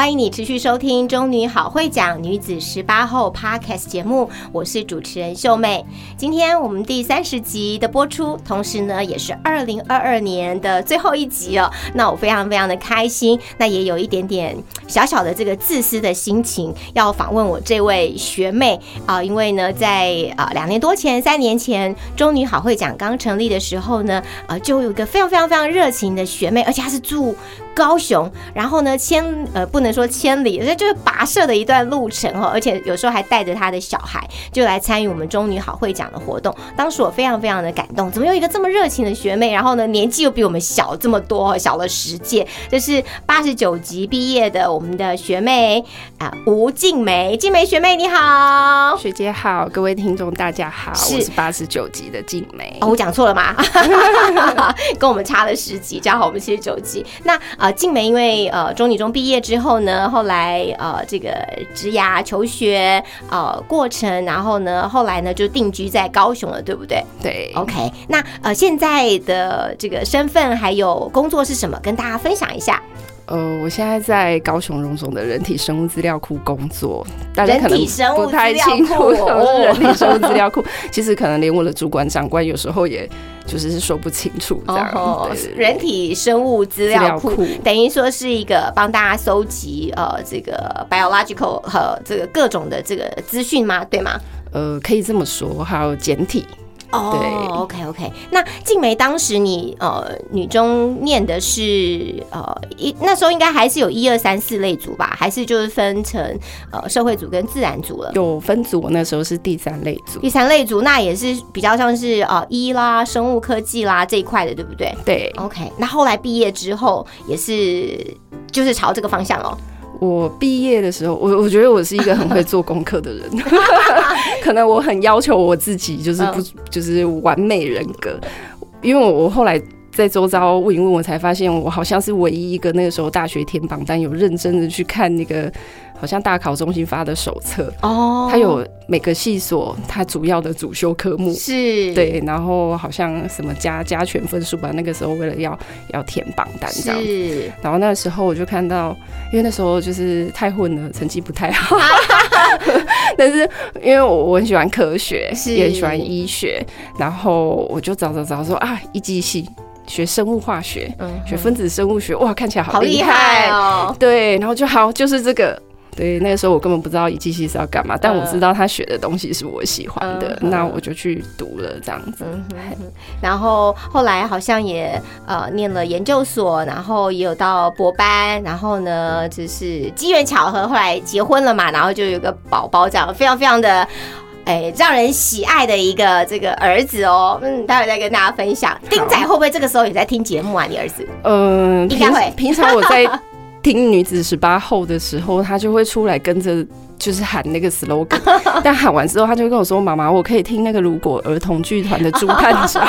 欢迎你持续收听《中女好会讲女子十八后》Podcast 节目，我是主持人秀妹。今天我们第三十集的播出，同时呢也是二零二二年的最后一集哦。那我非常非常的开心，那也有一点点小小的这个自私的心情，要访问我这位学妹啊，因为呢在啊两年多前、三年前，中女好会讲刚成立的时候呢，呃，就有一个非常非常非常热情的学妹，而且她是住高雄，然后呢千呃不能说千里，这就是跋涉的一段路程哦，而且有时候还带着他的小孩，就来参与我们中女好会讲的活动。当时我非常非常的感动，怎么有一个这么热情的学妹，然后呢年纪又比我们小这么多，小了十届，这是八十九级毕业的我们的学妹啊、吴静梅，静梅学妹你好。学姐好，各位听众大家好，是我是八十九级的静梅。哦，我讲错了吗？跟我们差了十级，加好我们七十九级。那呃，静美因为呃中女中毕业之后呢，后来呃这个职涯求学呃过程，然后呢后来呢就定居在高雄了，对不对对，？OK，那呃现在的这个身份还有工作是什么？跟大家分享一下。呃，我现在在高雄荣总的人体生物资料库工作，大家可能人体生物不太清楚库什么是人体生物资料库。其实可能连我的主管长官有时候也就是说不清楚这样。人体生物资料库资料库等于说是一个帮大家搜集呃这个 biological 和这个各种的这个资讯吗？对吗？呃，可以这么说，还有简体。哦对，OK OK。那静梅当时你呃女中念的是呃一那时候应该还是有一二三四类组吧？还是就是分成呃社会组跟自然组了？有分组，我那时候是第三类组。第三类组那也是比较像是呃医啦、生物科技啦这一块的，对不对对，？OK。那后来毕业之后也是就是朝这个方向哦。我毕业的时候，我我觉得我是一个很会做功课的人，可能我很要求我自己，就是不、就是完美人格，因为我我后来。在周遭问一问，我才发现我好像是唯一一个那个时候大学填榜单有认真的去看那个，好像大考中心发的手册，哦。它有每个系所它主要的主修科目，是，对，然后好像什么加加权分数吧，那个时候为了要要填榜单这样。子，是。然后那个时候我就看到，因为那时候就是太混了，成绩不太好。但是因为我我很喜欢科学，是。也很喜欢医学，然后我就找找找说啊，一技系学生物化学，嗯学分子生物学，哇，看起来好好厉厉害害。哦。对，然后就好，就是这个。对，那个时候我根本不知道一技系是要干嘛，但我知道他学的东西是我喜欢的，嗯那我就去读了这样子。嗯哼哼，然后后来好像也呃念了研究所，然后也有到博班，然后呢就是机缘巧合，后来结婚了嘛，然后就有个宝宝，这样非常非常的。哎，让人喜爱的一个这个儿子哦，嗯，待会再跟大家分享。丁仔会不会这个时候也在听节目啊？你儿子？嗯，平应该会平常我在听女子十八后的时候，他就会出来跟着。就是喊那个 slogan，但喊完之后，他就会跟我说：“妈妈，我可以听那个如果儿童剧团的《猪探长》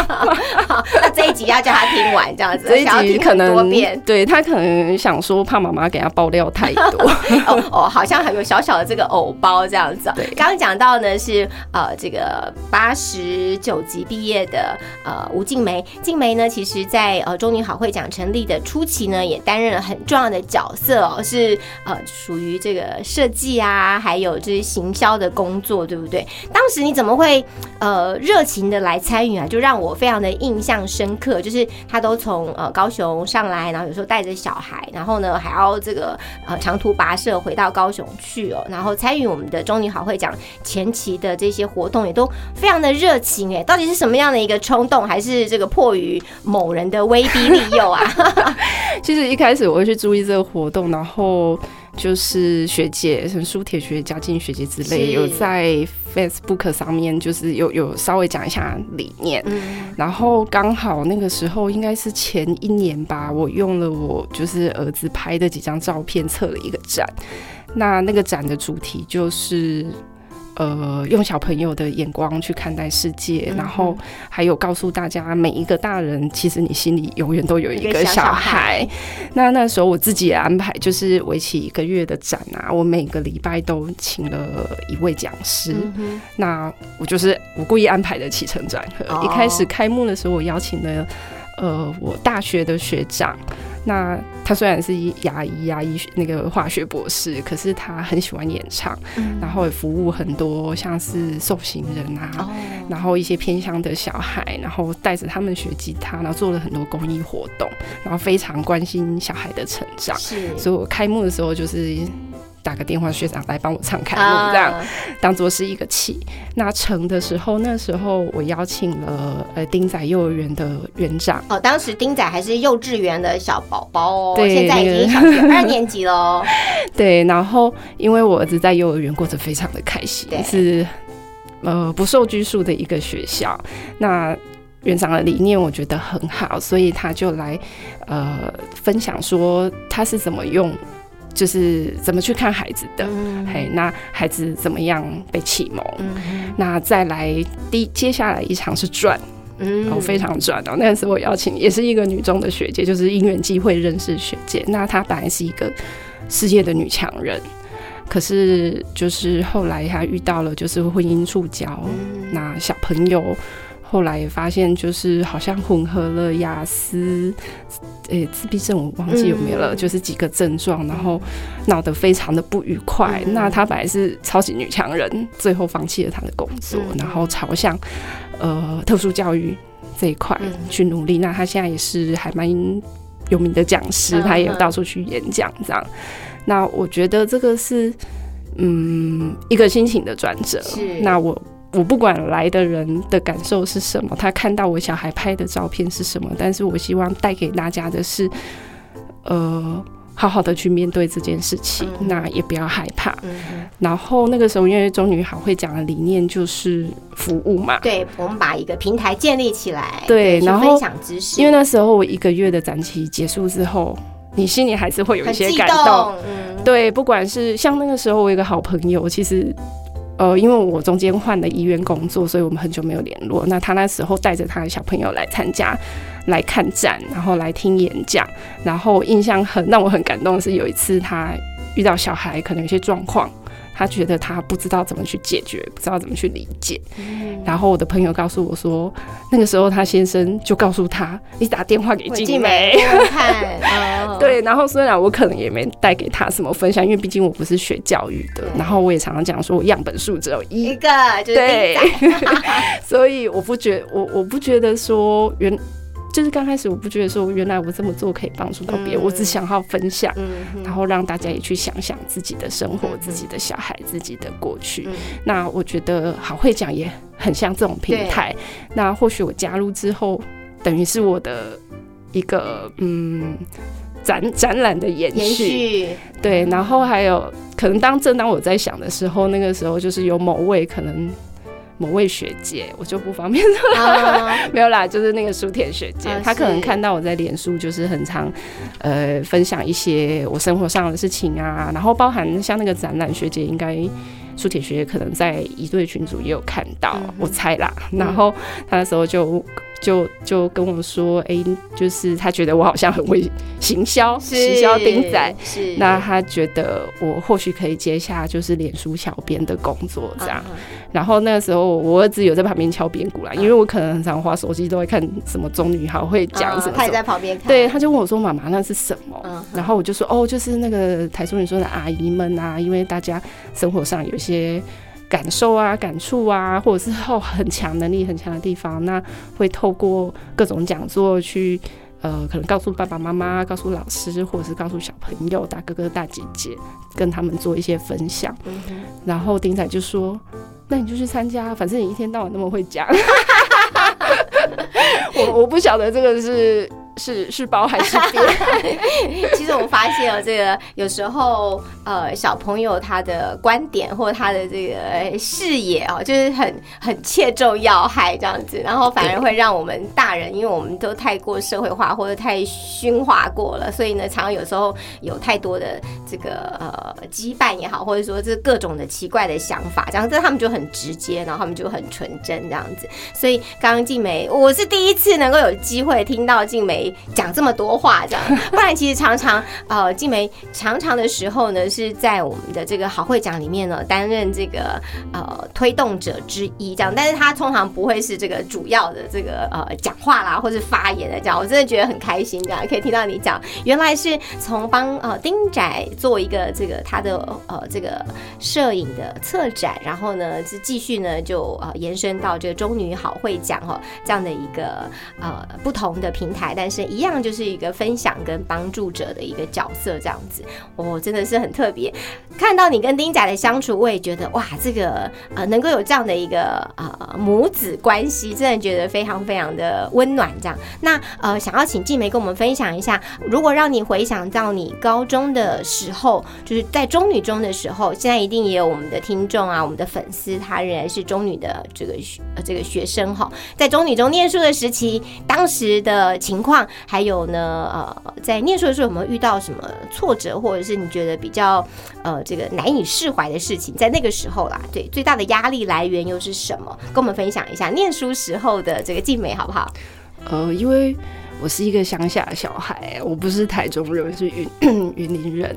好，那这一集要叫他听完，这样子，这一集可能遍。对他可能想说怕妈妈给他爆料太多，哦哦，好像还有小小的这个偶包这样子哦。对。刚刚讲到呢是呃这个八十九级毕业的呃吴静梅，静梅呢其实在呃中女好会奖成立的初期呢，也担任了很重要的角色哦，是呃属于这个设计啊，还有就是行销的工作，对不对？当时你怎么会呃热情的来参与啊？就让我非常的印象深刻，就是他都从呃高雄上来，然后有时候带着小孩，然后呢还要这个呃长途跋涉回到高雄去哦，然后参与我们的中女好会讲前期的这些活动，也都非常的热情哎，到底是什么样的一个冲动，还是这个迫于某人的威逼利诱啊？其实一开始我会去注意这个活动，然后就是学姐，像苏铁学、嘉靖学姐之类，有在 Facebook 上面就是有有稍微讲一下理念。嗯然后刚好那个时候应该是前一年吧，我用了我就是儿子拍的几张照片测了一个展。那那个展的主题就是。呃，用小朋友的眼光去看待世界，嗯然后还有告诉大家，每一个大人其实你心里永远都有一一个小个小小孩孩。那那时候我自己也安排，就是为期一个月的展啊，我每个礼拜都请了一位讲师。嗯那我就是我故意安排的起承转合。哦一开始开幕的时候，我邀请了呃我大学的学长。那他虽然是牙医牙，医学那个化学博士，可是他很喜欢演唱，嗯。然后也服务很多像是受刑人啊，哦。然后一些偏乡的小孩，然后带着他们学吉他，然后做了很多公益活动，然后非常关心小孩的成长。是。所以我开幕的时候就是打个电话，学长来帮我唱开幕，这样、啊当做是一个气。那成的时候，那时候我邀请了呃丁仔幼儿园的园长。哦，当时丁仔还是幼稚园的小宝宝哦，对现在已经小学二年级喽。对，然后因为我儿子在幼儿园过得非常的开心，是呃不受拘束的一个学校。那园长的理念我觉得很好，所以他就来呃分享说他是怎么用，就是怎么去看孩子的。嗯嘿，那孩子怎么样被启蒙？嗯那再来第接下来一场是转，嗯哦，非常转哦。那时候我邀请也是一个女中的学姐，就是因缘机会认识学姐。那她本来是一个事业的女强人，可是就是后来她遇到了就是婚姻触礁，嗯那小朋友。后来也发现，就是好像混合了雅思，诶、自闭症，我忘记有没有了，嗯就是几个症状，然后闹得非常的不愉快。嗯那她本来是超级女强人，最后放弃了她的工作，嗯然后朝向呃特殊教育这一块嗯去努力。那她现在也是还蛮有名的讲师，嗯她也有到处去演讲这样。那我觉得这个是嗯一个心情的转折。那我。我不管来的人的感受是什么，他看到我小孩拍的照片是什么，但是我希望带给大家的是，呃，好好的去面对这件事情，嗯那也不要害怕。嗯然后那个时候，因为中女好会讲的理念就是服务嘛，对，我们把一个平台建立起来，对然后分享知识，因为那时候我一个月的展期结束之后，你心里还是会有一些感动。动，嗯，对，不管是像那个时候，我有一个好朋友，其实。呃，因为我中间换了医院工作，所以我们很久没有联络。那他那时候带着他的小朋友来参加，来看展，然后来听演讲。然后印象很让我很感动的是，有一次他遇到小孩可能有些状况，他觉得他不知道怎么去解决，不知道怎么去理解。然后我的朋友告诉我说，那个时候他先生就告诉他：“你打电话给我静梅。”问问看，嗯，对，然后虽然我可能也没带给他什么分享，因为毕竟我不是学教育的，然后我也常常讲说我样本数只有一，一个就是对，所以我不觉我我不觉得说原就是刚开始我不觉得说原来我这么做可以帮助到别人，嗯我只想要分享。然后让大家也去想想自己的生活、嗯自己的小孩、自己的过去。嗯那我觉得好会讲也很像这种平台。那或许我加入之后，等于是我的一个嗯展展览的延延。续，对，然后还有可能当正当我在想的时候，那个时候就是有某位可能某位学姐，我就不方便说啊，没有啦，就是那个书田学姐，啊她可能看到我在脸书就是很常呃分享一些我生活上的事情啊，然后包含像那个展览，学姐应该苏田学姐可能在一对群组也有看到，嗯我猜啦，然后她那时候就。就就跟我说，哎、就是他觉得我好像很会行销，行销丁仔，是。那他觉得我或许可以接下就是脸书小编的工作这样，嗯然后那个时候我儿子有在旁边敲边鼓啦，因为我可能很常花手机都会看什么中女好会讲什么他也在。旁边看，对，他就问我说：“妈妈，那是什么？”嗯然后我就说：“哦，就是那个台中你说的阿姨们啊，因为大家生活上有一些感受啊、感触啊，或者是后很强能力很强的地方，那会透过各种讲座去。”呃，可能告诉爸爸妈妈、告诉老师，或者是告诉小朋友、大哥哥、大姐姐，跟他们做一些分享。嗯然后丁仔就说：“那你就去参加，反正你一天到晚那么会讲。我”我不晓得这个是是是包还是别？其实我发现哦，这个有时候呃，小朋友他的观点或他的这个视野哦，就是很很切中要害这样子，然后反而会让我们大人，因为我们都太过社会化或者太熏化过了，所以呢，常常有时候有太多的这个呃羁绊也好，或者说这各种的奇怪的想法，这样子他们就很直接，然后他们就很纯真这样子。所以刚刚静梅，我是第一次能够有机会听到静梅讲这么多话这样，不然其实常常呃静梅常常的时候呢，是在我们的这个好会讲里面呢担任这个呃推动者之一这样，但是他通常不会是这个主要的这个呃讲话啦或是发言的这样，我真的觉得很开心这样，可以听到你讲，原来是从帮呃丁仔做一个这个他的呃这个摄影的策展，然后呢是继续呢就呃延伸到这个中女好会讲哦这样的一个呃不同的平台，但是一样就是一个分享跟帮助者的一个角色这样子，哦真的是很特别。看到你跟丁仔的相处，我也觉得哇，这个呃能够有这样的一个呃母子关系，真的觉得非常非常的温暖。这样，那呃想要请静梅跟我们分享一下，如果让你回想到你高中的时候，就是在中女中的时候，现在一定也有我们的听众啊，我们的粉丝，他仍然是中女的这个学呃这个学生哈，在中女中念书的时期，当时的情况，还有呢呃在念书的时候有没有遇到什么挫折，或者是你觉得比较呃这个难以释怀的事情，在那个时候啦，对最大的压力来源又是什么？跟我们分享一下念书时候的这个静美好不好？呃，因为我是一个乡下小孩，我不是台中人，是云 云林人。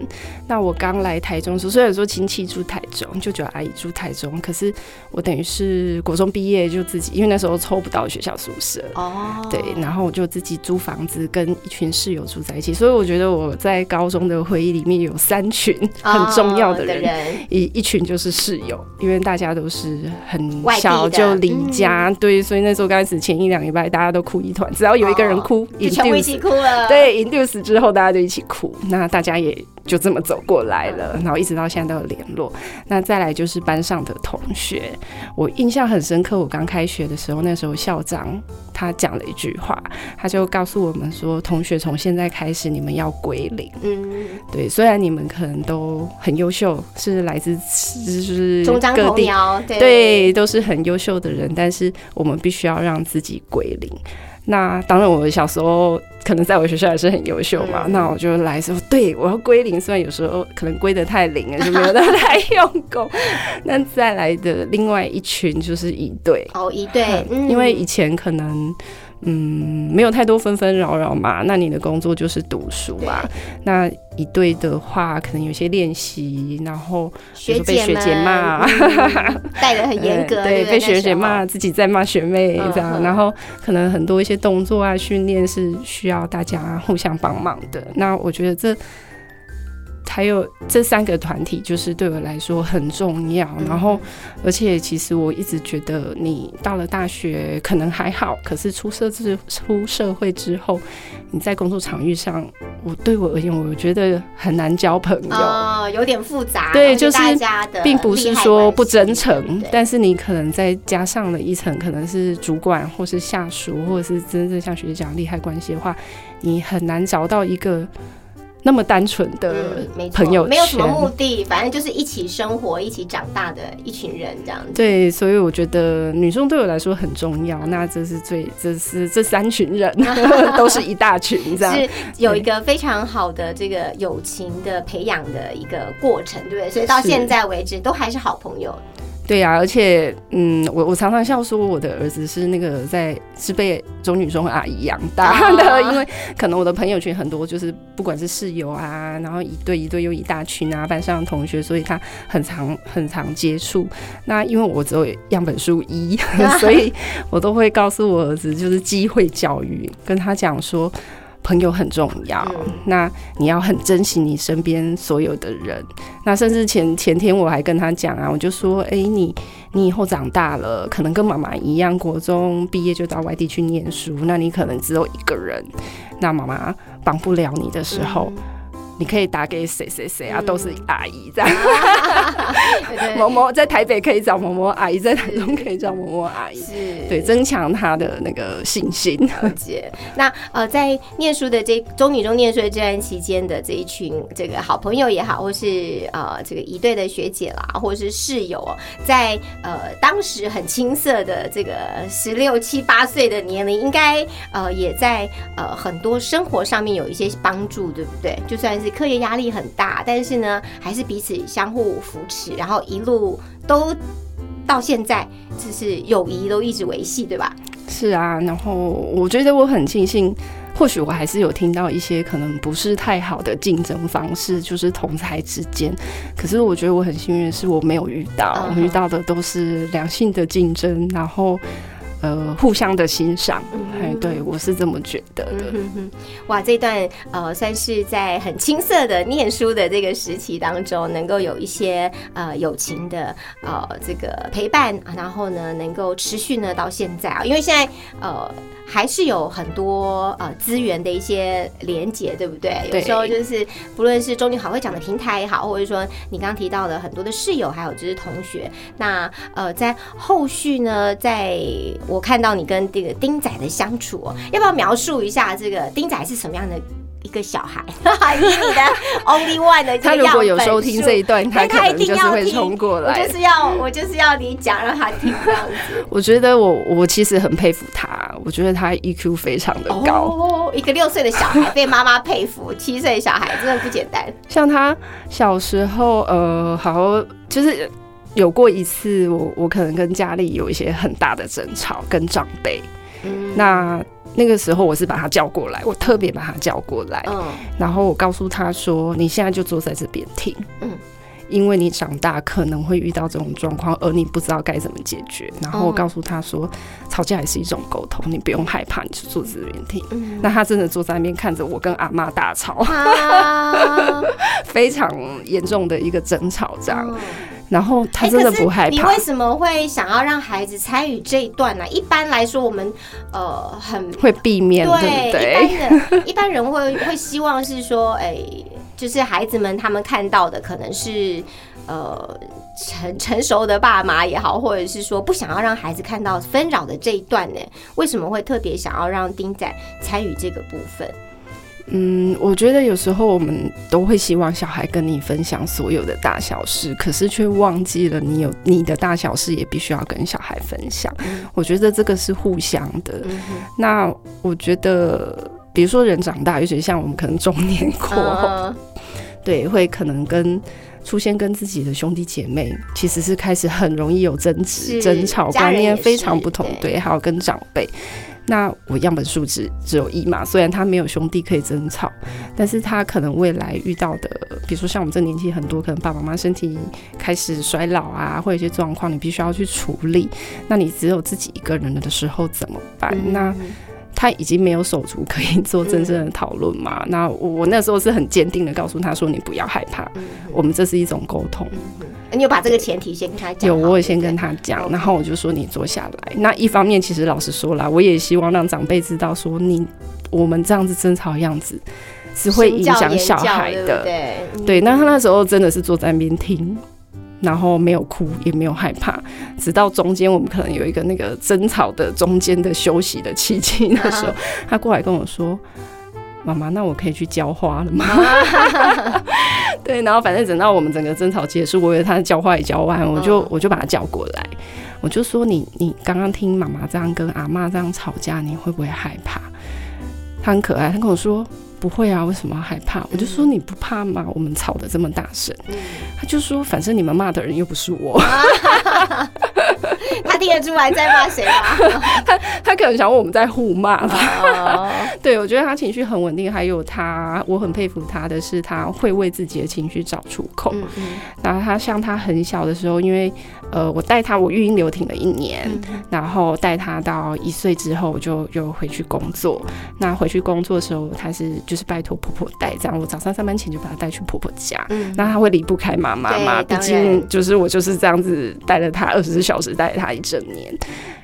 那我刚来台中时，虽然说亲戚住台中，舅舅阿姨住台中，可是我等于是国中毕业就自己，因为那时候抽不到学校宿舍，哦，对，然后我就自己租房子，跟一群室友住在一起。所以我觉得我在高中的回忆里面有三群 很重要的人，一一群就是室友，因为大家都是很小就离家，对，所以那时候刚开始前一两礼拜大家都哭一团，只要有一个人哭。就全部一起哭了。对，induce 之后大家就一起哭，那大家也就这么走过来了，然后一直到现在都有联络。那再来就是班上的同学，我印象很深刻。我刚开学的时候，那时候校长他讲了一句话，他就告诉我们说：“同学，从现在开始你们要归零。”嗯，对，虽然你们可能都很优秀，是来自就是各地，对，都是很优秀的人，但是我们必须要让自己归零。那当然，我小时候可能在我学校也是很优秀嘛。那我就来说，对我要归零，虽然有时候可能归的太零了，就没有太用功。那再来的另外一群就是一对哦，一对，因为以前可能。嗯，没有太多纷纷扰扰嘛。那你的工作就是读书啊。那一对的话，可能有些练习，然后学被学姐骂，带的很严格，对，被学姐骂，自己在骂学妹这样。然后可能很多一些动作啊、训练是需要大家互相帮忙的。那我觉得这。还有这三个团体，就是对我来说很重要。然后，而且其实我一直觉得，你到了大学可能还好，可是出社之出社会之后，你在工作场域上，我对我而言，我觉得很难交朋友，哦，有点复杂。对，就是并不是说不真诚，但是你可能再加上了一层，可能是主管或是下属，或者是真正像学姐讲利害关系的话，你很难找到一个。那么单纯的朋友，没有什么目的，反正就是一起生活、一起长大的一群人这样子。对，所以我觉得女生对我来说很重要。那这是最，这是这三群人 都是一大群，这样 是有一个非常好的这个友情的培养的一个过程，对不对？所以到现在为止都还是好朋友。对呀，而且，嗯，我我常常笑说，我的儿子是那个在是被中女中阿姨养大的，因为可能我的朋友圈很多就是不管是室友啊，然后一对一对又一大群啊，班上的同学，所以他很常很常接触。那因为我只有样本数一，所以我都会告诉我儿子，就是机会教育，跟他讲说。朋友很重要，那你要很珍惜你身边所有的人。那甚至前前天我还跟他讲啊，我就说，哎，你你以后长大了，可能跟妈妈一样，国中毕业就到外地去念书，那你可能只有一个人，那妈妈帮不了你的时候，你可以打给谁谁谁啊，都是阿姨这样。某某在台北可以找某某阿姨，在台中可以找某某阿姨，是，对，增强他的那个信心。了解。那呃，在念书的这中女中念书的这段期间的这一群这个好朋友也好，或是呃这个一队的学姐啦，或是室友，在呃当时很青涩的这个十六七八岁的年龄，应该呃也在呃很多生活上面有一些帮助，对不对？就算是课业压力很大，但是呢，还是彼此相互扶持，然后一路都到现在，就是友谊都一直维系，对吧？是啊，然后我觉得我很庆幸，或许我还是有听到一些可能不是太好的竞争方式，就是同才之间。可是我觉得我很幸运是，我没有遇到，我遇到的都是良性的竞争，然后。呃，互相的欣赏，哎，对我是这么觉得的。哇，这段呃，算是在很青涩的念书的这个时期当中，能够有一些呃友情的呃这个陪伴，然后呢，能够持续呢到现在啊，因为现在呃。还是有很多呃资源的一些连接，对不对？有时候就是不论是中女好会讲的平台也好，或者说你刚刚提到的很多的室友，还有就是同学，那呃在后续呢，在我看到你跟这个丁仔的相处哦，要不要描述一下这个丁仔是什么样的？一个小孩，以你的 only one 的他如果有收听这一段，他可能就是会冲过来。我就是要我就是要你讲，让他听这样子。我觉得我我其实很佩服他，我觉得他 EQ 非常的高。哦，一个六岁的小孩被妈妈佩服，七岁小孩真的不简单。像他小时候，呃，好就是有过一次，我我可能跟家里有一些很大的争吵，跟长辈。嗯，那。那个时候我是把他叫过来，我特别把他叫过来，嗯，然后我告诉他说：“你现在就坐在这边听，嗯，因为你长大可能会遇到这种状况，而你不知道该怎么解决。”然后我告诉他说：“吵架也是一种沟通，你不用害怕，你就坐这边听。”那他真的坐在那边看着我跟阿妈大吵，非常严重的一个争吵，这样。然后他真的不害怕。你为什么会想要让孩子参与这一段呢？一般来说，我们呃很会避免，对对？一般的一般人会会希望是说，哎，就是孩子们他们看到的可能是呃成成熟的爸妈也好，或者是说不想要让孩子看到纷扰的这一段呢？为什么会特别想要让丁仔参与这个部分？嗯，我觉得有时候我们都会希望小孩跟你分享所有的大小事，可是却忘记了你有你的大小事也必须要跟小孩分享。我觉得这个是互相的。那我觉得，比如说人长大，尤其像我们可能中年过后，对，会可能跟出现跟自己的兄弟姐妹，其实是开始很容易有争执、争吵，观念非常不同。对，还有跟长辈。那我样本数只只有一嘛，虽然他没有兄弟可以争吵，但是他可能未来遇到的，比如说像我们这年纪很多，可能爸爸妈妈身体开始衰老啊，或有一些状况，你必须要去处理。那你只有自己一个人了的时候怎么办？那他已经没有手足可以做真正的讨论嘛？那我那时候是很坚定的告诉他说：“你不要害怕，我们这是一种沟通。”你有把这个前提先跟他讲？有，我也先跟他讲，然后我就说你坐下来。那一方面，其实老实说了，我也希望让长辈知道，说你我们这样子争吵的样子是会影响小孩的。对对，那他那时候真的是坐在那边听，然后没有哭，也没有害怕，直到中间我们可能有一个那个争吵的中间的休息的契机，那时候他过来跟我说。妈妈，那我可以去浇花了吗？对，然后反正等到我们整个争吵结束，我以为他浇花也浇完，我就我就把他叫过来，我就说你你刚刚听妈妈这样跟阿妈这样吵架，你会不会害怕？他很可爱，他跟我说不会啊，为什么要害怕？我就说你不怕吗？我们吵得这么大声，他就说反正你们骂的人又不是我。他听得出来在骂谁吗？他他可能想问我们在互骂吧。对，我觉得他情绪很稳定，还有他，我很佩服他的是，他会为自己的情绪找出口。嗯嗯。然后他像他很小的时候，因为呃，我带他，我育婴留停了一年，然后带他到一岁之后，我就又回去工作。那回去工作的时候，他是就是拜托婆婆带，这样我早上上班前就把他带去婆婆家。嗯。那他会离不开妈妈嘛？毕竟就是我就是这样子带了他二十四小时带他。他一整年。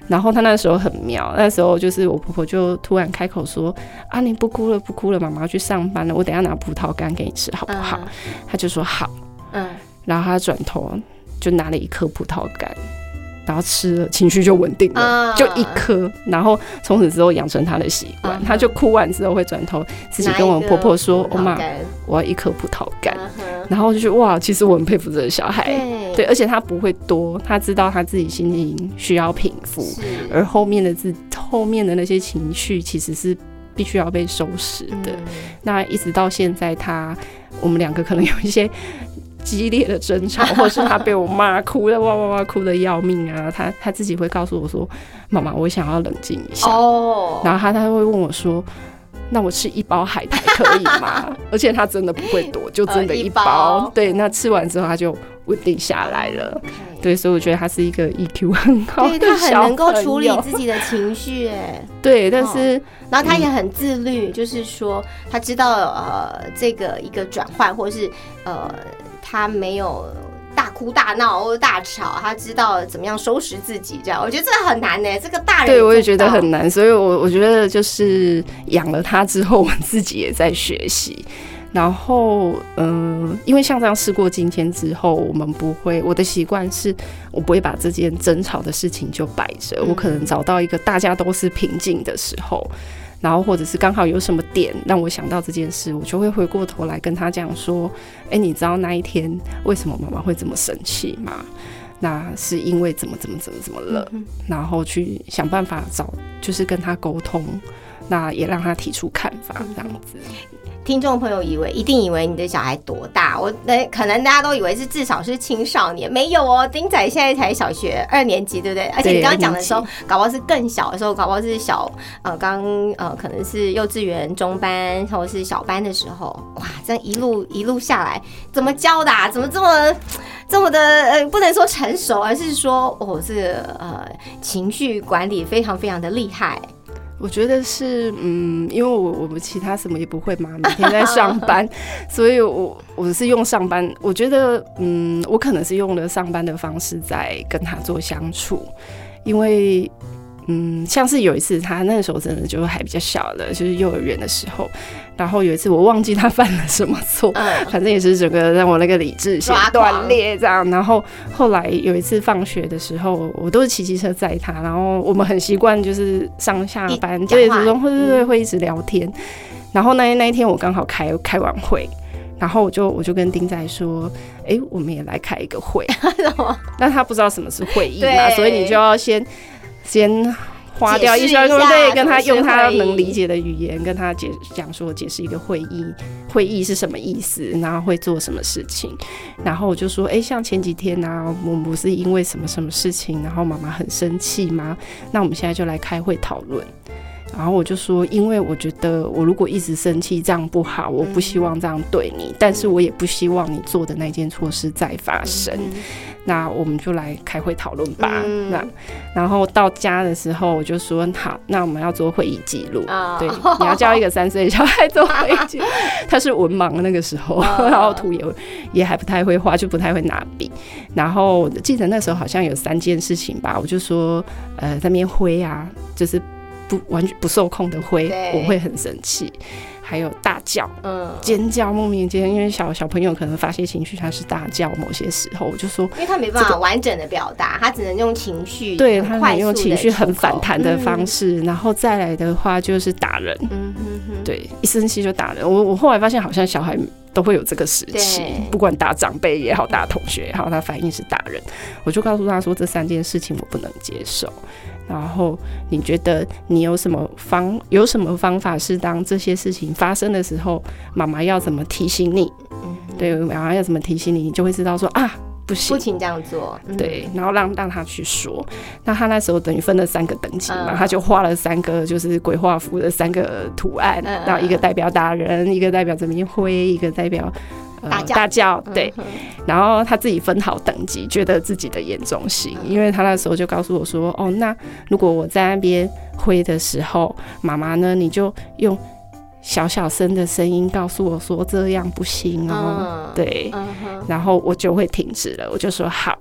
然后他那时候很妙，那时候就是我婆婆就突然开口说：“啊，你不哭了，不哭了，妈妈要去上班了，我等下拿葡萄干给你吃，好不好？”他就说好，嗯，然后他转头就拿了一颗葡萄干。然后吃了，情绪就稳定了，就一颗。然后从此之后养成他的习惯，他就哭完之后会转头自己跟我婆婆说：“我妈，我要一颗葡萄干。”然后就觉得哇，其实我很佩服这个小孩，对，而且他不会多，他知道他自己心情需要平复，而后面的自后面的那些情绪其实是必须要被收拾的。那一直到现在，他我们两个可能有一些。激烈的争吵，或是他被我骂哭的哇哇哇哭的要命啊！他他自己会告诉我说：“妈妈，我想要冷静一下。”哦，然后他他会问我说：“那我吃一包海苔可以吗？” 而且他真的不会躲，就真的一包。对，那吃完之后他就稳定下来了。对，所以我觉得他是一个 EQ 很高的他很能够处理自己的情绪，哎，对，但是然后他也很自律，就是说他知道呃这个一个转换，或者是呃。他没有大哭大闹或者大吵，他知道怎么样收拾自己，这样我觉得这个很难呢。这个大人对我也觉得很难，所以我我觉得就是养了他之后，我自己也在学习。然后嗯，因为像这样事过今天之后，我们不会，我的习惯是我不会把这件争吵的事情就摆着，我可能找到一个大家都是平静的时候。然后或者是刚好有什么点让我想到这件事，我就会回过头来跟他讲说：“哎，你知道那一天为什么妈妈会这么生气吗？那是因为怎么怎么怎么怎么了？然后去想办法找，就是跟他沟通，那也让他提出看法，这样子。”听众朋友以为一定以为你的小孩多大？我那可能大家都以为是至少是青少年，没有哦。丁仔现在才小学二年级，对不对？而且你刚刚讲的时候，搞不好是更小的时候，搞不好是小呃刚呃可能是幼稚园中班或者是小班的时候，哇，这样一路一路下来，怎么教的？啊怎么这么这么的呃不能说成熟，而是说哦这个呃情绪管理非常非常的厉害。我觉得是，嗯，因为我我们其他什么也不会嘛，每天在上班，所以我我是用上班，我觉得，嗯，我可能是用了上班的方式在跟他做相处，因为。嗯，像是有一次，他那个时候真的就还比较小的，就是幼儿园的时候。然后有一次，我忘记他犯了什么错，反正也是整个让我那个理智先断裂这样。然后后来有一次放学的时候，我都是骑机车载他，然后我们很习惯就是上下班对途中会会会一直聊天。然后那那一天我刚好开开完会，然后我就 我就跟丁仔说：“哎，我们也来开一个会。” 那他不知道什么是会议嘛，所以你就要先。先花掉一小时，对，跟他用他能理解的语言跟他解讲说解释一个会议，会议是什么意思，然后会做什么事情。然后我就说，哎，像前几天呢，我们不是因为什么什么事情，然后妈妈很生气吗？那我们现在就来开会讨论。然后我就说，因为我觉得我如果一直生气，这样不好，我不希望这样对你，但是我也不希望你做的那件错事再发生。那我们就来开会讨论吧。那然后到家的时候，我就说好，那我们要做会议记录。对，你要教一个三岁小孩做会议记录。他是文盲那个时候，然后图也也还不太会画，就不太会拿笔。然后记得那时候好像有三件事情吧，我就说呃，在那边灰啊，就是。不完全不受控的挥，我会很生气。还有大叫、嗯，尖叫，莫名间，因为小小朋友可能发泄情绪，他是大叫。某些时候，我就说，因为他没办法完整的表达，他只能用情绪，对他能用情绪很反弹的方式。然后再来的话，就是打人。嗯哼哼，对，一生气就打人。我我后来发现，好像小孩都会有这个时期，不管打长辈也好，打同学也好，他反应是打人。我就告诉他说，这三件事情我不能接受。然后你觉得你有什么方有什么方法是当这些事情发生的时候，妈妈要怎么提醒你？对，妈妈要怎么提醒你，你就会知道说啊，不行，不行这样做。对，然后让让他去说。那他那时候等于分了三个等级嘛，他就画了三个就是鬼画符的三个图案，然后一个代表打人，一个代表怎么挥，一个代表。大叫，对，然后他自己分好等级，觉得自己的严重性，因为他那时候就告诉我说：“哦，那如果我在那边挥的时候，妈妈呢，你就用小小声的声音告诉我说这样不行哦，对，然后我就会停止了，我就说好。”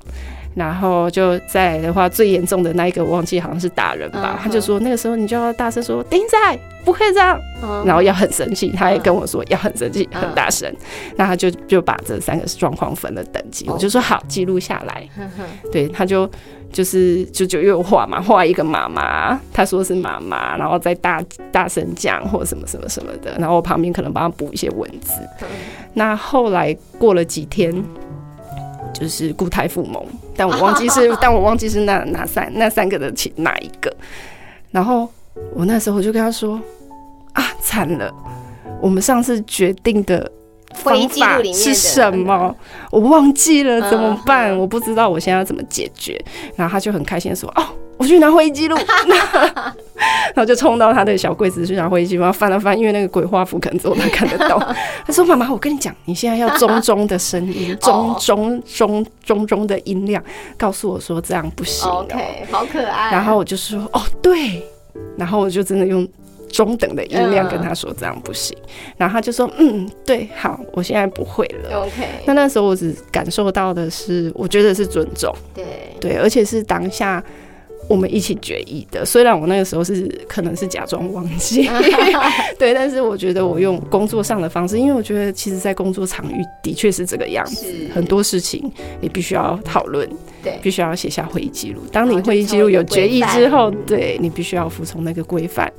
然后就再来的话，最严重的那一个我忘记好像是打人吧，嗯他就说那个时候你就要大声说丁仔不可以这样，嗯。然后要很生气，他也跟我说要很生气，嗯很大声，那他就就把这三个状况分了等级，哦。我就说好记录下来，对，他就就是就就又画嘛，画一个妈妈，他说是妈妈，然后再大大声讲或什么什么什么的，然后我旁边可能帮他补一些文字。那后来过了几天，就是固态复萌，但我忘记是，但我忘记是那哪三那三个的其哪一个。然后我那时候就跟他说啊，惨了，我们上次决定的方法是什么？我忘记了，怎么办？嗯我不知道我现在要怎么解决。然后他就很开心的说：“哦，我去拿会议记录。”然后就冲到他的小柜子去拿会议记录，然后翻了翻，因为那个鬼画符可能只有他看得到。他说：“妈妈，我跟你讲，你现在要中中的声音，中中中中中的音量，告诉我说这样不行、哦。OK，好可爱。然后我就说：“哦，对。”然后我就真的用中等的音量跟他说这样不行。然后他就说：“嗯，对，好，我现在不会了。” OK，那那时候我只感受到的是，我觉得是尊重，对，对，而且是当下我们一起决议的。虽然我那个时候是可能是假装忘记，对，但是我觉得我用工作上的方式，因为我觉得其实，在工作场域的确是这个样子，很多事情你必须要讨论，对必须要写下会议记录。当你会议记录有决议之后对你必须要服从那个规范。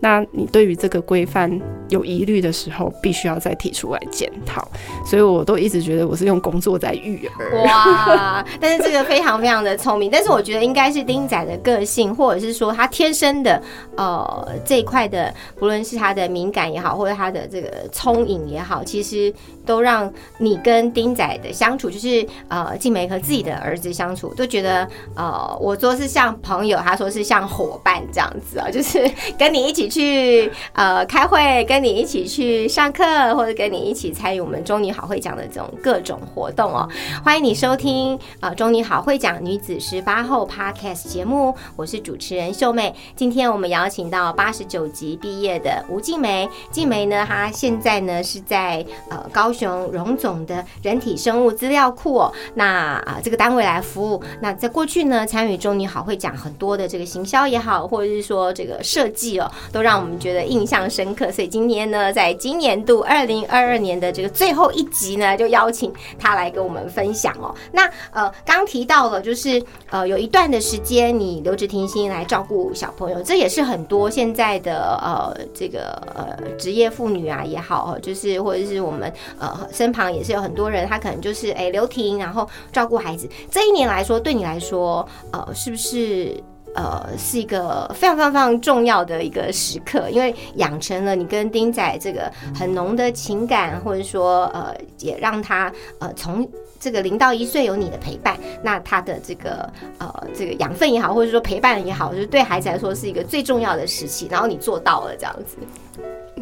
那你对于这个规范有疑虑的时候，必须要再提出来检讨。所以我都一直觉得我是用工作在育儿。哇！但是这个非常非常的聪明，但是我觉得应该是丁仔的个性，或者是说他天生的呃这一块的，不论是他的敏感也好，或者他的这个聪颖也好，其实都让你跟丁仔的相处，就是呃静梅和自己的儿子相处，都觉得呃我说是像朋友，他说是像伙伴这样子啊，就是跟你一起去呃开会，跟你一起去上课，或者跟你一起参与我们中女好会讲的这种各种活动哦。欢迎你收听呃中女好会讲女子十八后 Podcast 节目，我是主持人秀妹。今天我们邀请到八十九级毕业的吴静梅，静梅呢，她现在呢是在呃高雄荣总的人体生物资料库哦，那啊、这个单位来服务。那在过去呢，参与中女好会讲很多的这个行销也好，或者是说这个设计哦，都让我们觉得印象深刻。所以今天呢，在今年度二零二二年的这个最后一集呢，就邀请他来跟我们分享哦。那呃，刚提到了，就是呃，有一段的时间你留职停薪来照顾小朋友，这也是很多现在的呃这个呃职业妇女啊也好，就是或者是我们呃身旁也是有很多人，他可能就是哎留停，然后照顾孩子。这一年来说，对你来说，呃，是不是？呃，是一个非常非常非常重要的一个时刻，因为养成了你跟丁仔这个很浓的情感，或者说呃，也让他呃从这个零到一岁有你的陪伴，那他的这个呃这个养分也好，或者说陪伴也好，就是对孩子来说是一个最重要的时期，然后你做到了这样子，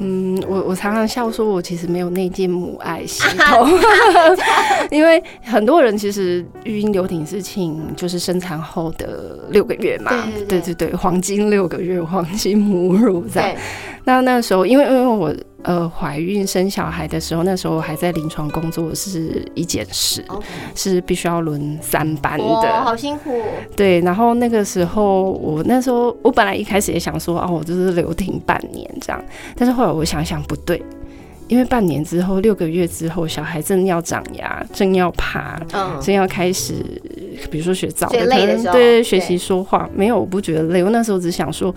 嗯，我我常常笑说，我其实没有内建母爱系统，因为很多人其实育婴留停事情就是生产后的六个月嘛，对对对。黄金六个月，黄金母乳这样。对，那那时候，因为因为我呃怀孕生小孩的时候，那时候还在临床工作，是一件事是必须要轮三班，的。好辛苦，对，然后那个时候，我那时候我本来一开始也想说，哦，我就是留停半年这样，但是后来我想想不对，因为半年之后，六个月之后，小孩正要长牙，正要爬，嗯，正要开始，比如说学早最的，可能对对学习说话，没有，我不觉得累，我那时候只想说。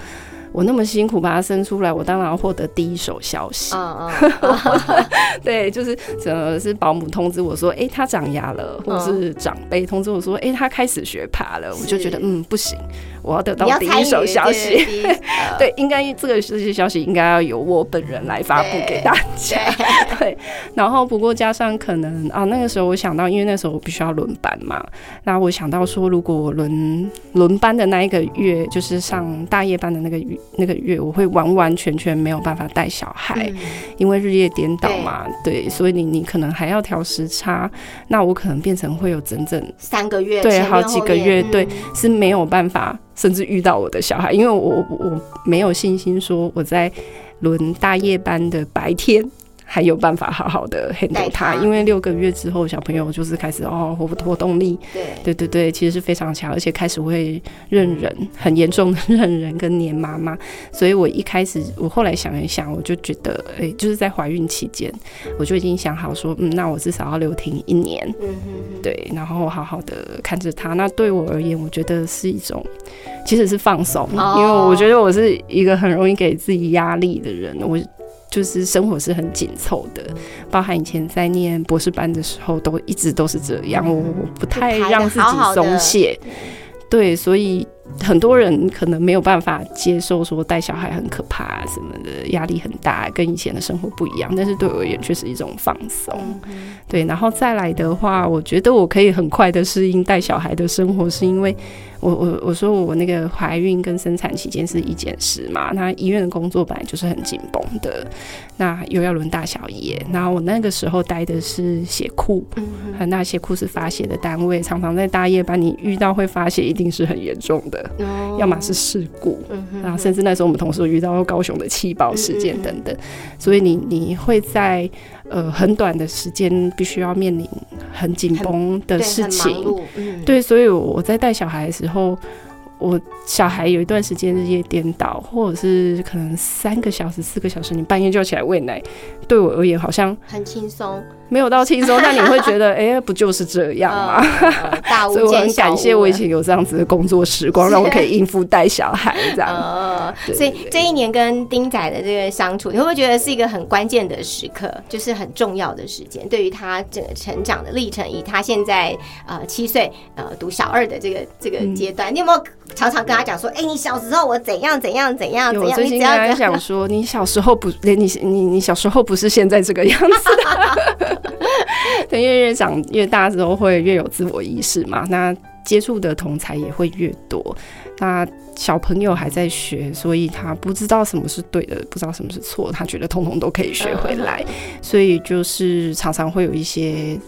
我那么辛苦把他生出来，我当然要获得第一手消息。嗯嗯，对，就是呃是保姆通知我说，哎、他长牙了，或者是长辈通知我说，哎、他开始学爬了，我就觉得嗯不行，我要得到第一手消息。对应该这个这些消息应该要由我本人来发布给大家。对，然后不过加上可能啊，那个时候我想到，因为那时候我必须要轮班嘛，那我想到说，如果我轮轮班的那一个月，就是上大夜班的那个月那个月，我会完完全全没有办法带小孩，嗯。因为日夜颠倒嘛，对，所以你你可能还要调时差，那我可能变成会有整整三个月，对好几个月对嗯。是没有办法，甚至遇到我的小孩，因为我我我没有信心说我在轮大夜班的白天还有办法好好的 handle 他，因为六个月之后小朋友就是开始哦活活动力，对。对对对，其实是非常强，而且开始会认人，很严重的 认人跟黏妈妈，所以我一开始我后来想一想，我就觉得哎，就是在怀孕期间，我就已经想好说，嗯，那我至少要留停一年，嗯哼，对，然后好好的看着他，那对我而言，我觉得是一种其实是放松，因为我觉得我是一个很容易给自己压力的人，我。就是生活是很紧凑的，包含以前在念博士班的时候，都一直都是这样，我不太让自己松懈。对，所以很多人可能没有办法接受说带小孩很可怕什么的，压力很大，跟以前的生活不一样。但是对我而言却是一种放松。对，然后再来的话，我觉得我可以很快的适应带小孩的生活，是因为。我我我说我那个怀孕跟生产期间是一件事嘛，那医院的工作本来就是很紧绷的，那又要轮大小夜，然后我那个时候待的是血库，嗯，那血库是发血的单位，常常在大夜班，你遇到会发血一定是很严重的，要么是事故，然后甚至那时候我们同事遇到高雄的气爆事件等等，所以你你会在。呃，很短的时间必须要面临很紧绷的事情，对，所以我在带小孩的时候。我小孩有一段时间日夜颠倒，或者是可能三个小时、四个小时，你半夜就要起来喂奶，对我而言好像很轻松，没有到轻松，但你会觉得，哎，不就是这样吗？所以我很感谢我以前有这样子的工作时光，让我可以应付带小孩这样。所以这一年跟丁仔的这个相处，你会不会觉得是一个很关键的时刻，就是很重要的时间，对于他整个成长的历程，以他现在呃七岁呃读小二的这个这个阶段，你有没有？常常跟他讲说：“哎，你小时候我怎样怎样怎样怎样。”最近跟他讲说：“你小时候不，你你你小时候不是现在这个样子的。”对，越越长越大之后会越有自我意识嘛，那接触的同才也会越多。那小朋友还在学，所以他不知道什么是对的，不知道什么是错，他觉得通通都可以学回来，所以就是常常会有一些。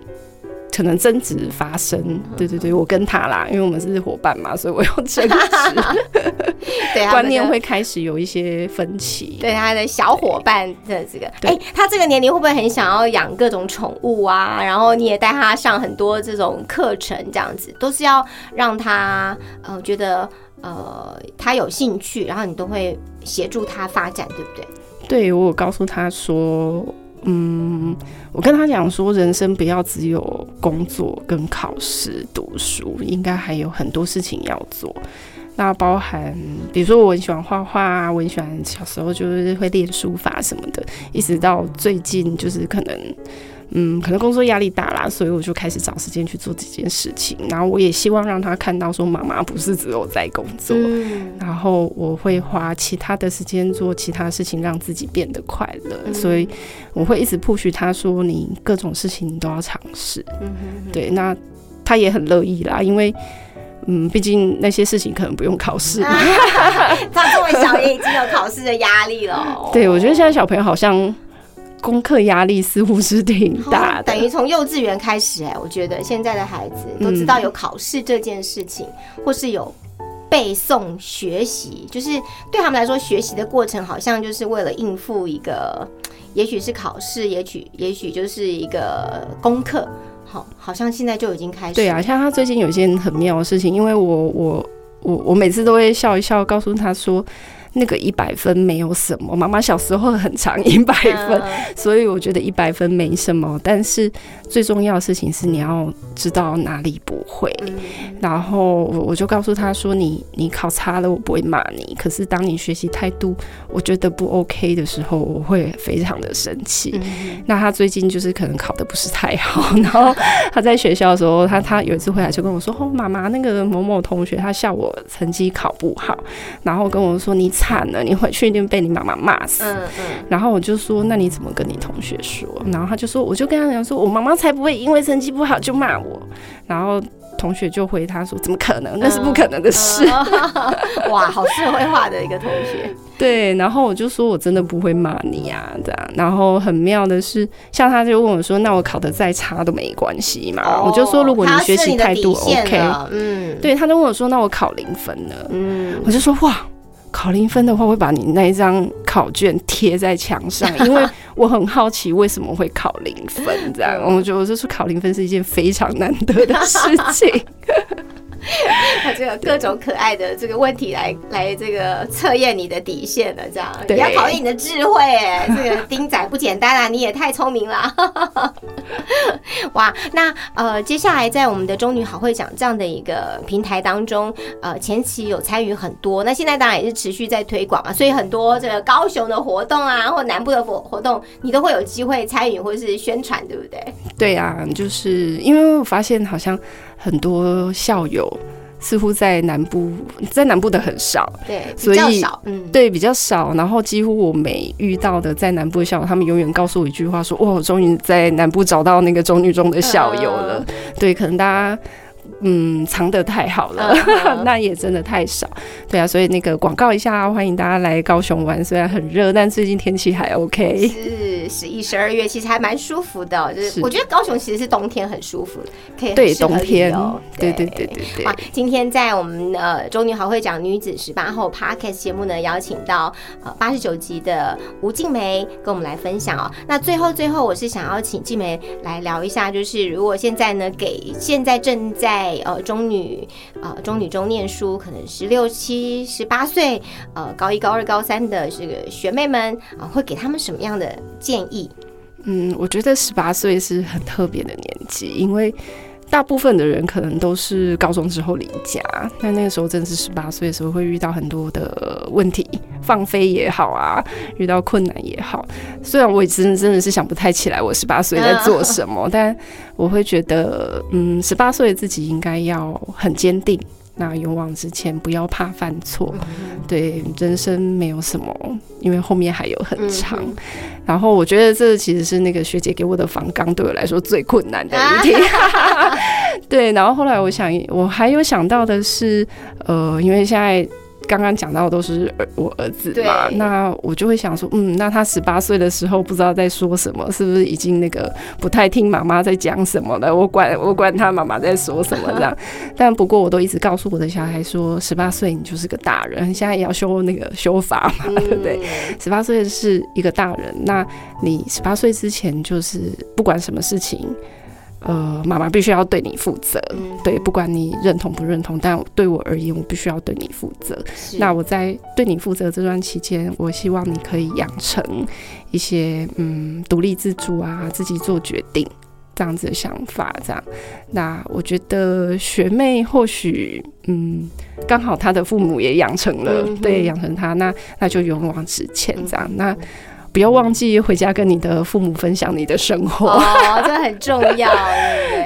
可能争执发生，对对对，我跟他啦，因为我们是伙伴嘛，所以我有争执，对，观念会开始有一些分歧。对他的小伙伴的这个，哎，他这个年龄会不会很想要养各种宠物啊？然后你也带他上很多这种课程，这样子都是要让他呃觉得呃他有兴趣，然后你都会协助他发展，对不对？对我有告诉他说。嗯，我跟他讲说，人生不要只有工作跟考试、读书，应该还有很多事情要做。那包含，比如说我很喜欢画画，我很喜欢小时候就是会练书法什么的，一直到最近就是可能。嗯，可能工作压力大啦，所以我就开始找时间去做这件事情。然后我也希望让他看到，说妈妈不是只有在工作，然后我会花其他的时间做其他事情，让自己变得快乐。所以我会一直 push 他说，你各种事情你都要尝试。对，那他也很乐意啦，因为嗯，毕竟那些事情可能不用考试。他这么小也已经有考试的压力了。对，我觉得现在小朋友好像。功课压力似乎是挺大的，等于从幼稚园开始，哎，我觉得现在的孩子都知道有考试这件事情，或是有背诵学习，就是对他们来说，学习的过程好像就是为了应付一个，也许是考试，也许也许就是一个功课，好，好像现在就已经开始。对啊，像他最近有一件很妙的事情，因为我我我我每次都会笑一笑，告诉他说。那个一百分没有什么，妈妈小时候很长一百分，所以我觉得一百分没什么。但是最重要的事情是你要知道哪里不会。然后我我就告诉他说：“你你考差了，我不会骂你。可是当你学习态度我觉得不 OK 的时候，我会非常的生气。”那他最近就是可能考的不是太好，然后他在学校的时候，他他有一次回来就跟我说：“哦，妈妈，那个某某同学他笑我成绩考不好，然后跟我说你。”惨了，你回去一定被你妈妈骂死。嗯嗯。然后我就说，那你怎么跟你同学说？然后他就说，我就跟他讲说，我妈妈才不会因为成绩不好就骂我。然后同学就回他说，怎么可能？那是不可能的事。哇，好社会化的一个同学。对，然后我就说我真的不会骂你啊，这样。然后很妙的是，像他就问我说，那我考的再差都没关系嘛？我就说，如果你学习态度 OK，嗯，对，他就问我说，那我考零分呢？嗯，我就说哇。考零分的话，会把你那一张考卷贴在墙上，因为我很好奇为什么会考零分。这样，我觉得这是考零分是一件非常难得的事情。他就有各种可爱的这个问题来来这个测验你的底线了，这样也要考验你的智慧。哎，这个丁仔不简单啊，你也太聪明了。哇，那呃，接下来在我们的中女好会讲这样的一个平台当中，呃，前期有参与很多，那现在当然也是持续在推广嘛，所以很多这个高雄的活动啊，或南部的活活动，你都会有机会参与或是宣传，对不对？对啊，就是因为我发现好像。很多校友似乎在南部，在南部的很少，对，所以嗯，对，比较少。然后几乎我每遇到的在南部的校友，他们永远告诉我一句话，说：“哇，终于在南部找到那个中女中的校友了。”对，可能大家。嗯，藏得太好了，那也真的太少。对啊，所以那个广告一下，欢迎大家来高雄玩。虽然很热，但最近天气还 OK。是十一、十二月，其实还蛮舒服的。就是我觉得高雄其实是冬天很舒服的，可以对冬天哦。对对对对对。哇，今天在我们呃中女好会讲女子十八后 Podcast 节目呢，邀请到呃八十九集的吴静梅跟我们来分享哦。那最后最后，我是想要请静梅来聊一下，就是如果现在呢，给现在正在呃，中女呃，中女中念书，可能十六七、十八岁，呃，高一、高二、高三的这个学妹们啊，会给他们什么样的建议？嗯，我觉得十八岁是很特别的年纪，因为。大部分的人可能都是高中之后离家，那那个时候正是十八岁的时候，会遇到很多的问题，放飞也好啊，遇到困难也好。虽然我也真真的是想不太起来我十八岁在做什么，但我会觉得，嗯，十八岁的自己应该要很坚定。那勇往直前，不要怕犯错。对，人生没有什么，因为后面还有很长。然后我觉得这其实是那个学姐给我的防刚，对我来说最困难的一题。对，然后后来我想，我还有想到的是，呃，因为现在。刚刚讲到的都是儿我儿子嘛，那我就会想说，嗯，那他十八岁的时候不知道在说什么，是不是已经那个不太听妈妈在讲什么了？我管 我管他妈妈在说什么这样。但不过我都一直告诉我的小孩说，十八岁你就是个大人，现在也要修那个修法嘛，对不对？十八岁是一个大人，那你十八岁之前就是不管什么事情。呃，妈妈必须要对你负责，对，不管你认同不认同，但对我而言，我必须要对你负责。那我在对你负责这段期间，我希望你可以养成一些嗯独立自主啊，自己做决定这样子的想法。这样，那我觉得学妹或许嗯刚好她的父母也养成了，对，养成她，那那就勇往直前这样。那不要忘记回家跟你的父母分享你的生活哦，这很重要，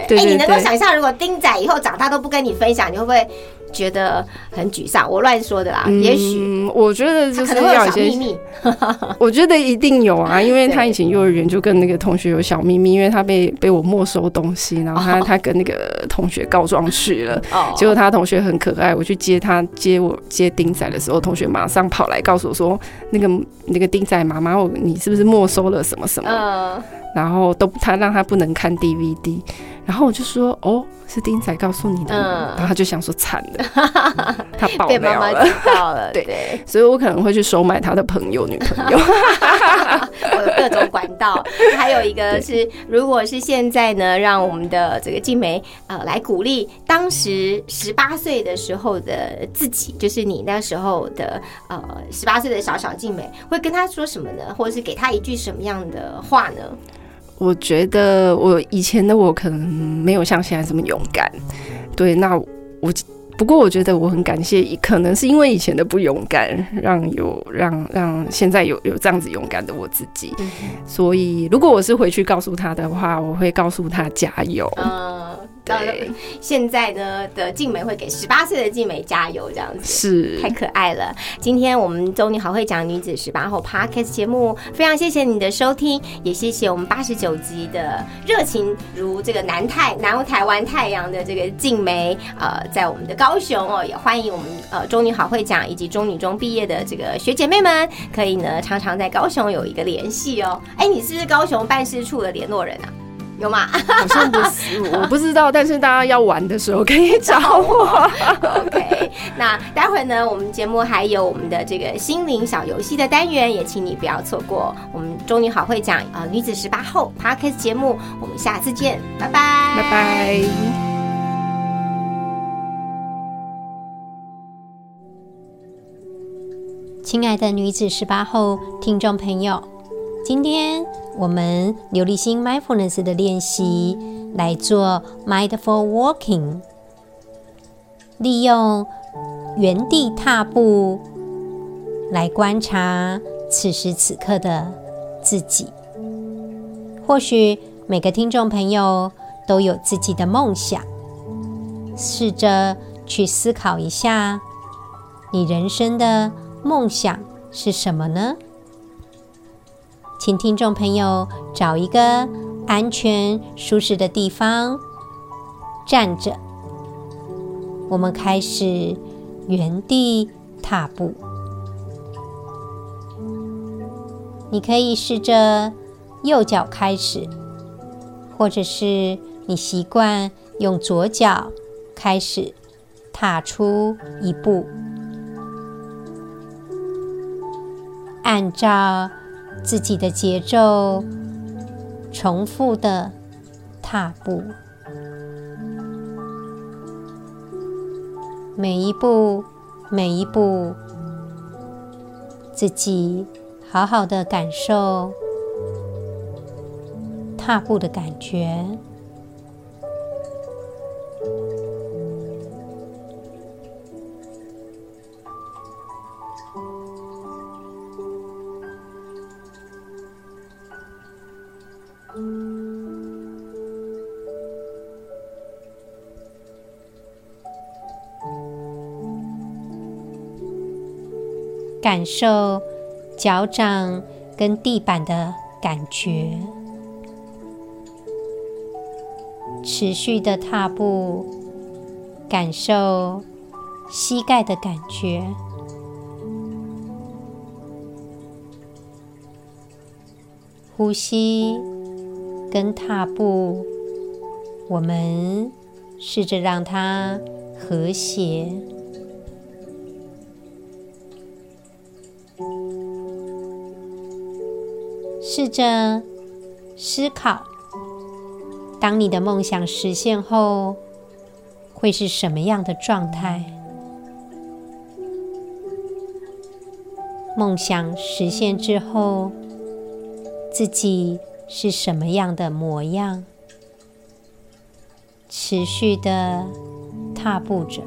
对不对？哎，你能够想象，如果丁仔以后长大都不跟你分享，你会不会？觉得很沮丧，我乱说的啦。也许。我觉得就是要有秘密，我觉得一定有啊，因为他以前幼儿园就跟那个同学有小秘密，因为他被被我没收东西，然后他 他跟那个同学告状去了，结果他同学很可爱，我去接他接我接丁仔的时候，同学马上跑来告诉我说，那个那个丁仔妈妈，我你是不是没收了什么什么？然后都他让他不能看 DVD，然后我就说哦。是丁仔告诉你的，然后他就想说惨了，他爆料了，对，所以我可能会去收买他的朋友、女朋友，我有各种管道。还有一个是，如果是现在呢，让我们的这个静梅呃来鼓励当时十八岁的时候的自己，就是你那时候的呃十八岁的小小静梅，会跟他说什么呢？或者是给他一句什么样的话呢？我觉得我以前的我可能没有像现在这么勇敢，对。那我不过我觉得我很感谢，可能是因为以前的不勇敢，让有让让现在有有这样子勇敢的我自己。所以如果我是回去告诉他的话，我会告诉他加油。对，现在呢的静美会给十八岁的静美加油，这样子是太可爱了。今天我们周女好会讲女子十八后 Podcast 节目，非常谢谢你的收听，也谢谢我们八十九集的热情如这个南太南台湾太阳的这个静美，呃，在我们的高雄哦，也欢迎我们呃中女好会讲以及中女中毕业的这个学姐妹们，可以呢常常在高雄有一个联系哦。哎，你是不是高雄办事处的联络人啊？有吗？好像不是，我不知道。但是大家要玩的时候可以找我。OK，那待会呢，我们节目还有我们的这个心灵小游戏的单元，也请你不要错过。我们中女好会讲啊，女子十八后 Podcast 节目，我们下次见，拜拜，拜拜。亲爱的女子十八后听众朋友。今天我们刘立新 mindfulness 的练习来做 mindful walking，利用原地踏步来观察此时此刻的自己。或许每个听众朋友都有自己的梦想，试着去思考一下，你人生的梦想是什么呢？请听众朋友找一个安全、舒适的地方站着。我们开始原地踏步。你可以试着右脚开始，或者是你习惯用左脚开始踏出一步，按照。自己的节奏，重复的踏步，每一步，每一步，自己好好的感受踏步的感觉。感受脚掌跟地板的感觉，持续的踏步，感受膝盖的感觉，呼吸跟踏步，我们试着让它和谐。试着思考，当你的梦想实现后，会是什么样的状态？梦想实现之后，自己是什么样的模样？持续的踏步着。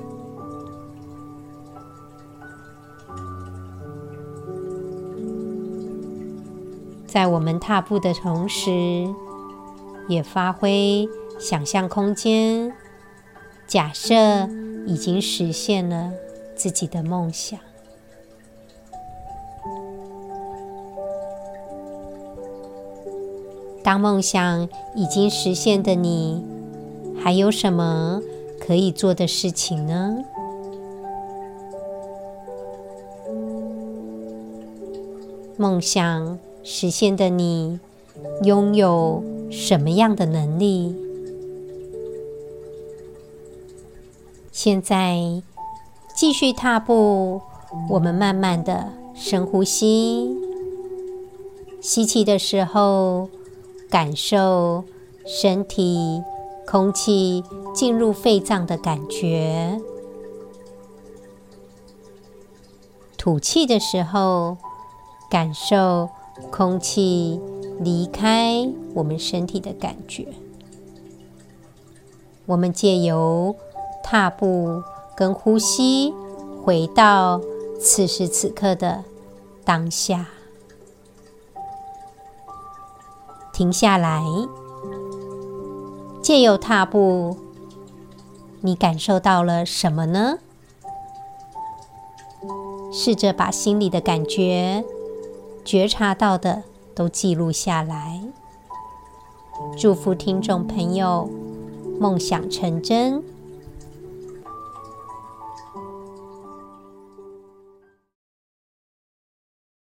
在我们踏步的同时，也发挥想象空间。假设已经实现了自己的梦想，当梦想已经实现的你，还有什么可以做的事情呢？梦想。实现的你拥有什么样的能力？现在继续踏步，我们慢慢的深呼吸，吸气的时候感受身体空气进入肺脏的感觉，吐气的时候感受。空气离开我们身体的感觉，我们借由踏步跟呼吸，回到此时此刻的当下，停下来，借由踏步，你感受到了什么呢？试着把心里的感觉。觉察到的都记录下来。祝福听众朋友梦想成真。